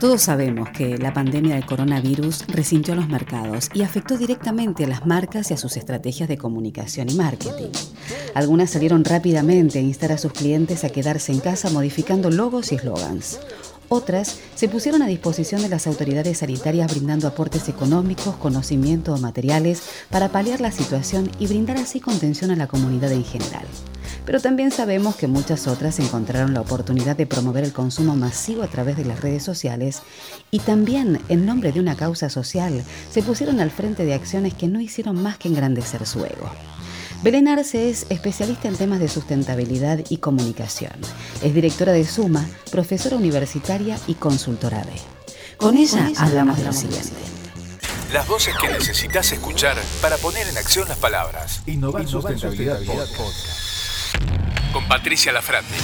Todos sabemos que la pandemia del coronavirus resintió los mercados y afectó directamente a las marcas y a sus estrategias de comunicación y marketing. Algunas salieron rápidamente a instar a sus clientes a quedarse en casa modificando logos y eslogans. Otras se pusieron a disposición de las autoridades sanitarias brindando aportes económicos, conocimiento o materiales para paliar la situación y brindar así contención a la comunidad en general. Pero también sabemos que muchas otras encontraron la oportunidad de promover el consumo masivo a través de las redes sociales y también, en nombre de una causa social, se pusieron al frente de acciones que no hicieron más que engrandecer su ego. Belén Arce es especialista en temas de sustentabilidad y comunicación. Es directora de Suma, profesora universitaria y consultora B. Con ella hablamos de lo siguiente. Las voces que necesitas escuchar para poner en acción las palabras. Innovar, Sustentabilidad, Podcast. Con Patricia Lafrante.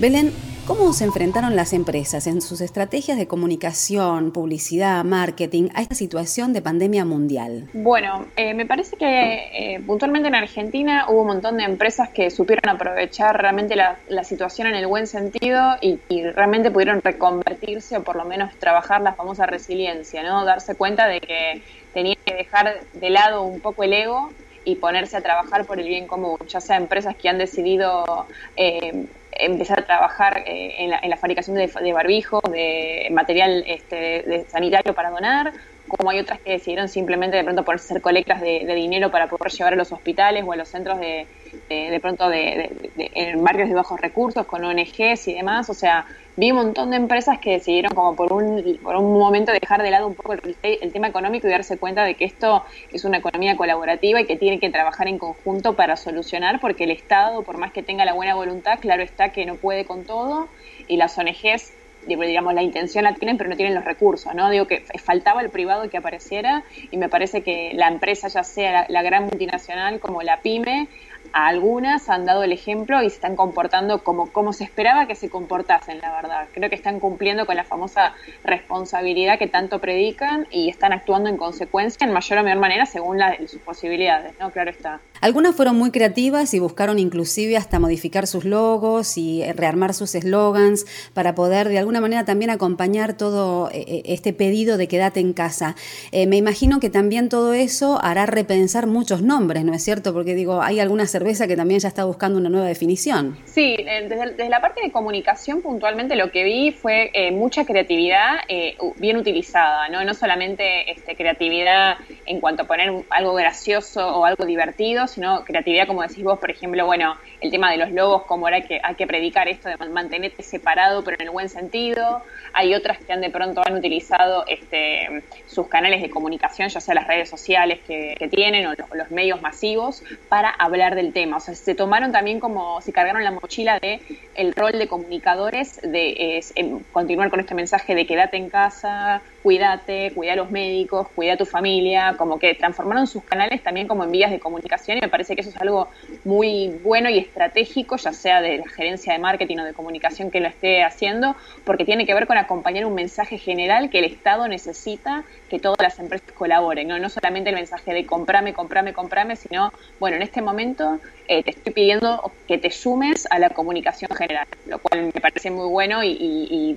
Belén, ¿cómo se enfrentaron las empresas en sus estrategias de comunicación, publicidad, marketing a esta situación de pandemia mundial? Bueno, eh, me parece que eh, puntualmente en Argentina hubo un montón de empresas que supieron aprovechar realmente la, la situación en el buen sentido y, y realmente pudieron reconvertirse o por lo menos trabajar la famosa resiliencia, ¿no? Darse cuenta de que tenían que dejar de lado un poco el ego y ponerse a trabajar por el bien común, ya sea empresas que han decidido eh, empezar a trabajar eh, en, la, en, la, fabricación de, de barbijo, de material este, de sanitario para donar, como hay otras que decidieron simplemente de pronto ponerse a colectas de, dinero para poder llevar a los hospitales o a los centros de, de pronto de, en barrios de bajos recursos, con ONGs y demás, o sea, vi un montón de empresas que decidieron como por un, por un momento dejar de lado un poco el, el, tema económico y darse cuenta de que esto es una economía colaborativa y que tiene que trabajar en conjunto para solucionar, porque el Estado, por más que tenga la buena voluntad, claro está que no puede con todo y las ONGs digamos, la intención la tienen, pero no tienen los recursos, ¿no? Digo que faltaba el privado que apareciera y me parece que la empresa, ya sea la, la gran multinacional como la pyme, algunas han dado el ejemplo y se están comportando como, como se esperaba que se comportasen, la verdad. Creo que están cumpliendo con la famosa responsabilidad que tanto predican y están actuando en consecuencia en mayor o menor manera según sus posibilidades, ¿no? Claro está. Algunas fueron muy creativas y buscaron inclusive hasta modificar sus logos y rearmar sus eslogans para poder de alguna manera también acompañar todo este pedido de quédate en casa. Eh, me imagino que también todo eso hará repensar muchos nombres, ¿no es cierto? Porque digo, hay algunas cerveza que también ya está buscando una nueva definición. Sí, desde, desde la parte de comunicación puntualmente lo que vi fue eh, mucha creatividad eh, bien utilizada, ¿no? No solamente este, creatividad en cuanto a poner algo gracioso o algo divertido, sino creatividad, como decís vos, por ejemplo, bueno, el tema de los logos, como era que hay que predicar esto de mantenerte separado, pero en el buen sentido. Hay otras que han de pronto han utilizado este, sus canales de comunicación, ya sea las redes sociales que, tienen o los, medios masivos, para hablar tema. O sea, se tomaron también como, se cargaron la mochila de el rol de comunicadores, de eh, continuar con este mensaje de quédate en casa, cuídate, cuida a los médicos, cuida a tu familia, como que transformaron sus canales también como en vías de comunicación y me parece que eso es algo muy bueno y estratégico, ya sea de la gerencia de marketing o de comunicación que lo esté haciendo, porque tiene que ver con acompañar un mensaje general que el Estado necesita que todas las empresas colaboren, ¿no? no solamente el mensaje de comprame, comprame, comprame, sino, bueno, en este momento eh, te estoy pidiendo que te sumes a la comunicación general, lo cual me parece muy bueno y,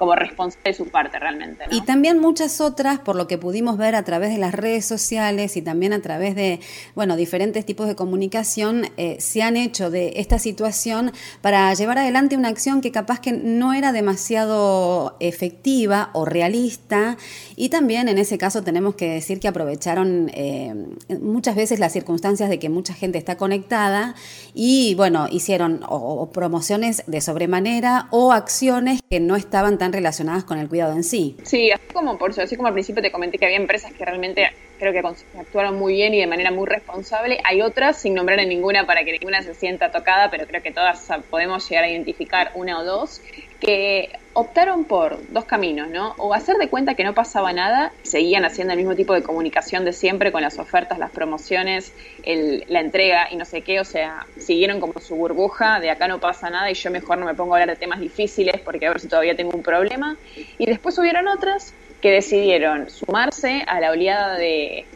como responsable de su parte realmente. Y también muchas otras, por lo que pudimos ver a través de las redes sociales y también a través de, bueno, diferentes tipos de comunicación, eh, se han hecho de esta situación para llevar adelante una acción que capaz que no era demasiado efectiva o realista. Y también en ese caso tenemos que decir que aprovecharon eh, muchas veces las circunstancias de que mucha gente está conectada y, bueno, bueno, hicieron o, promociones de sobremanera o acciones que no estaban tan relacionadas con el cuidado en sí. Sí, así como por así como al principio te comenté que había empresas que realmente creo que actuaron muy bien y de manera muy responsable. Hay otras, sin nombrar en ninguna para que ninguna se sienta tocada, pero creo que todas podemos llegar a identificar una o dos, que optaron por dos caminos, ¿no? O hacer de cuenta que no pasaba nada, seguían haciendo el mismo tipo de comunicación de siempre con las ofertas, las promociones, la entrega y no sé qué, o sea, siguieron como su burbuja de acá no pasa nada y yo mejor no me pongo a hablar de temas difíciles porque a ver si todavía tengo un problema. Y después hubieron otras que decidieron sumarse a la oleada de,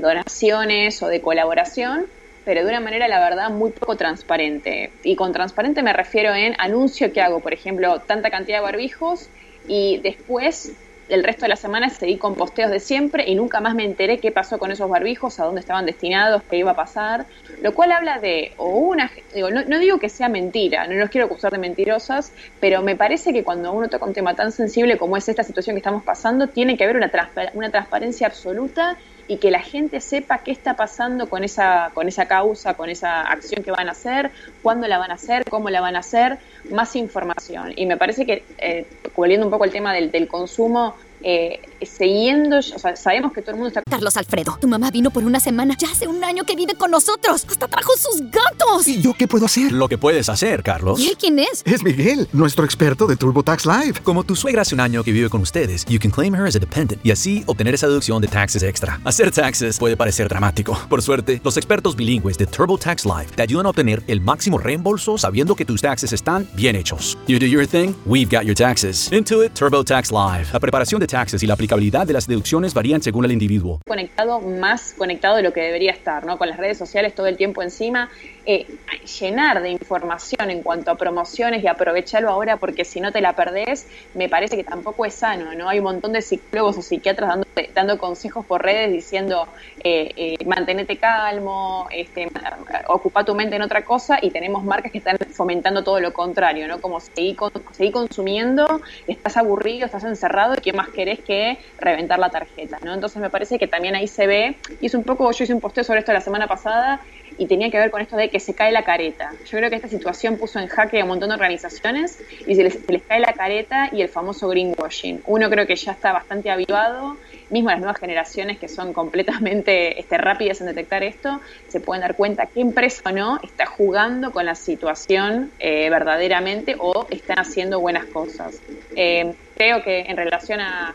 donaciones o de colaboración, pero de una manera, la verdad, muy poco transparente. Y con transparente me refiero en anuncio que hago, por ejemplo, tanta cantidad de barbijos y después el resto de la semana seguí con posteos de siempre y nunca más me enteré qué pasó con esos barbijos, a dónde estaban destinados, qué iba a pasar, lo cual habla de, o una, digo, no, no digo que sea mentira, no los quiero acusar de mentirosas, pero me parece que cuando uno toca un tema tan sensible como es esta situación que estamos pasando, tiene que haber una, una transparencia absoluta y que la gente sepa qué está pasando con esa, con esa causa, con esa acción que van a hacer, cuándo la van a hacer, cómo la van a hacer, más información. Y me parece que, eh, volviendo un poco al tema del, del consumo, eh, siguiendo, o sea, sabemos que todo el mundo está... Carlos Alfredo, tu mamá vino por una semana, ya hace un año que vive con nosotros, hasta trajo sus gatos. ¿Y yo qué puedo hacer? Lo que puedes hacer, Carlos. ¿Y quién es? Es Miguel, nuestro experto de TurboTax Live. Como tu suegra hace un año que vive con ustedes, you can claim her as a dependent y así obtener esa deducción de taxes extra. Hacer taxes puede parecer dramático. Por suerte, los expertos bilingües de TurboTax Live te ayudan a obtener el máximo reembolso sabiendo que tus taxes están bien hechos. You do your thing, we've got your taxes. Intuit TurboTax Live. La preparación de taxes y la aplicabilidad de las deducciones varían según el individuo. Conectado, más conectado de lo que debería estar, ¿no? Con las redes sociales todo el tiempo encima. Eh, llenar de información en cuanto a promociones y aprovecharlo ahora porque si no te la perdés, me parece que tampoco es sano, ¿no? Hay un montón de psicólogos o psiquiatras dando, consejos por redes diciendo eh, eh, mantenete calmo, este, ocupa tu mente en otra cosa y tenemos marcas que están fomentando todo lo contrario, ¿no? Como seguir, con, seguir consumiendo, estás aburrido, estás encerrado y qué más querés que reventar la tarjeta, ¿no? Entonces me parece que también ahí se ve, y es un poco, yo hice un posteo sobre esto la semana pasada y tenía que ver con esto de que se cae la careta. Yo creo que esta situación puso en jaque a un montón de organizaciones y se les, cae la careta y el famoso greenwashing. Uno creo que ya está bastante avivado, mismo las nuevas generaciones que son completamente este, rápidas en detectar esto, se pueden dar cuenta qué empresa o no está jugando con la situación eh, verdaderamente o están haciendo buenas cosas. Eh, creo que en relación a,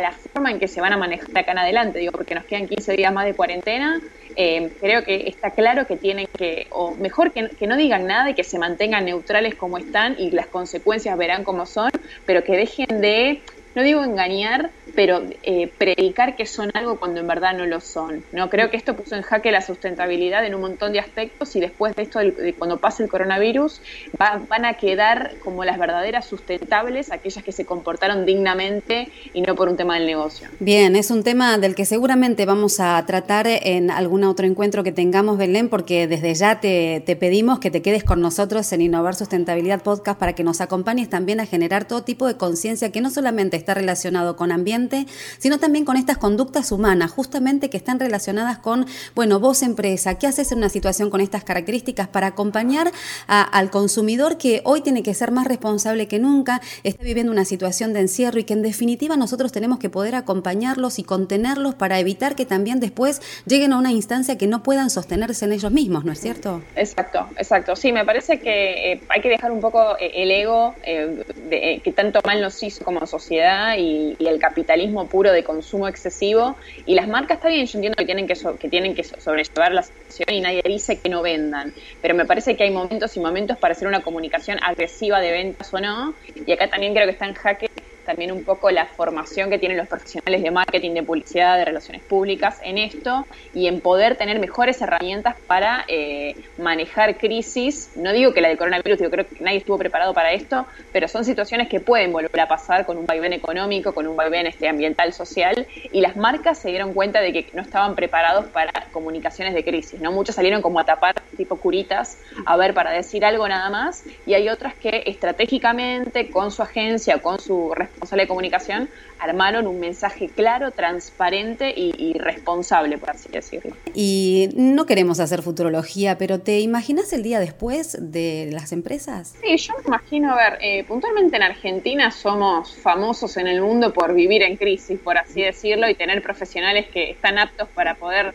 la forma en que se van a manejar acá en adelante, digo, porque nos quedan 15 días más de cuarentena, eh, creo que está claro que tienen que, o mejor que, que, no digan nada y que se mantengan neutrales como están y las consecuencias verán cómo son, pero que dejen de no digo engañar, pero eh, predicar que son algo cuando en verdad no lo son. No creo que esto puso en jaque la sustentabilidad en un montón de aspectos y después de esto, cuando pase el coronavirus, van a quedar como las verdaderas sustentables, aquellas que se comportaron dignamente y no por un tema del negocio. Bien, es un tema del que seguramente vamos a tratar en algún otro encuentro que tengamos, Belén, porque desde ya te, te pedimos que te quedes con nosotros en Innovar Sustentabilidad Podcast para que nos acompañes también a generar todo tipo de conciencia que no solamente está relacionado con ambiente, sino también con estas conductas humanas, justamente que están relacionadas con, bueno, vos empresa, ¿qué haces en una situación con estas características para acompañar al consumidor que hoy tiene que ser más responsable que nunca, está viviendo una situación de encierro y que en definitiva nosotros tenemos que poder acompañarlos y contenerlos para evitar que también después lleguen a una instancia que no puedan sostenerse en ellos mismos, ¿no es cierto? Exacto, exacto. Sí, me parece que eh, hay que dejar un poco eh, el ego eh, que tanto mal nos hizo como sociedad y, el capitalismo puro de consumo excesivo. Y las marcas, está bien, yo entiendo que tienen que, que tienen que sobrellevar la situación y nadie dice que no vendan, pero me parece que hay momentos y momentos para hacer una comunicación agresiva de ventas o no. Y acá también creo que está en jaque también un poco la formación que tienen los profesionales de marketing, de publicidad, de relaciones públicas en esto y en poder tener mejores herramientas para eh, manejar crisis. No digo que la del coronavirus, yo creo que nadie estuvo preparado para esto, pero son situaciones que pueden volver a pasar con un vaivén económico, con un vaivén este, ambiental, social, y las marcas se dieron cuenta de que no estaban preparados para comunicaciones de crisis. ¿no? Muchas salieron como a tapar tipo curitas, a ver, para decir algo nada más, y hay otras que estratégicamente, con su agencia, con su responsabilidad, responsable de comunicación, armaron un mensaje claro, transparente y, responsable, por así decirlo. Y no queremos hacer futurología, pero ¿te imaginas el día después de las empresas? Sí, yo me imagino, a ver, eh, puntualmente en Argentina somos famosos en el mundo por vivir en crisis, por así decirlo, y tener profesionales que están aptos para poder,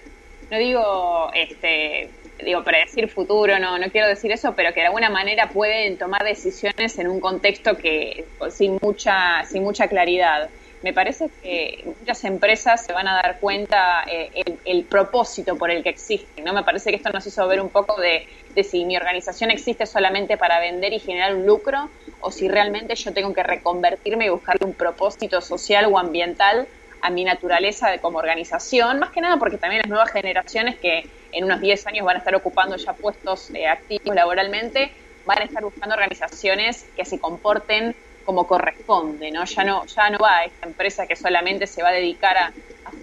no digo, este digo, predecir futuro, no, no quiero decir eso, pero que de alguna manera pueden tomar decisiones en un contexto que sin mucha, sin mucha claridad. Me parece que muchas empresas se van a dar cuenta eh, el, propósito por el que existen, ¿no? Me parece que esto nos hizo ver un poco de, de si mi organización existe solamente para vender y generar un lucro o si realmente yo tengo que reconvertirme y buscarle un propósito social o ambiental a mi naturaleza como organización, más que nada porque también las nuevas generaciones que en unos 10 años van a estar ocupando ya puestos eh, activos laboralmente, van a estar buscando organizaciones que se comporten como corresponde, ¿no? Ya no, ya no va a esta empresa que solamente se va a dedicar a,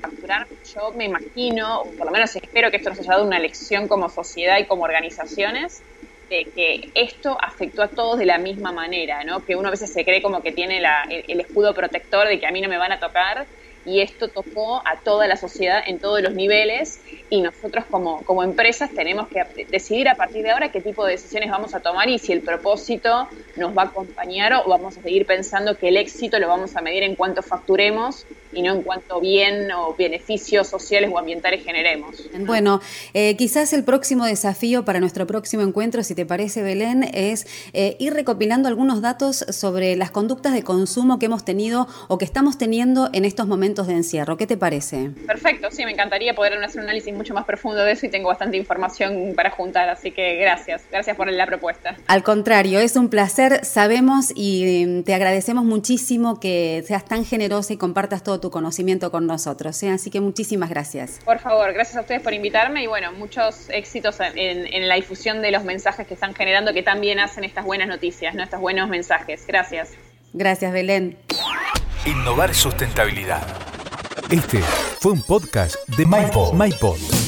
facturar. Yo me imagino, por lo menos espero que esto nos haya dado una lección como sociedad y como organizaciones, de que esto afectó a todos de la misma manera, ¿no? Que uno a veces se cree como que tiene el escudo protector de que a mí no me van a tocar y esto tocó a toda la sociedad en todos los niveles y nosotros como, como empresas tenemos que decidir a partir de ahora qué tipo de decisiones vamos a tomar y si el propósito nos va a acompañar o vamos a seguir pensando que el éxito lo vamos a medir en cuanto facturemos y no en cuanto bien o beneficios sociales o ambientales generemos. Bueno, eh, quizás el próximo desafío para nuestro próximo encuentro, si te parece Belén, es eh, ir recopilando algunos datos sobre las conductas de consumo que hemos tenido o que estamos teniendo en estos momentos de encierro. ¿Qué te parece? Perfecto, sí, me encantaría poder hacer un análisis mucho más profundo de eso y tengo bastante información para juntar, así que gracias, gracias por la propuesta. Al contrario, es un placer, sabemos y em, te agradecemos muchísimo que seas tan generosa y compartas todo tu conocimiento con nosotros, ¿eh? así que muchísimas gracias. Por favor, gracias a ustedes por invitarme y bueno, muchos éxitos en, la difusión de los mensajes que están generando, que también hacen estas buenas noticias, ¿no? estos buenos mensajes. Gracias. Gracias, Belén. Innovar sustentabilidad. Este fue un podcast de MyPod.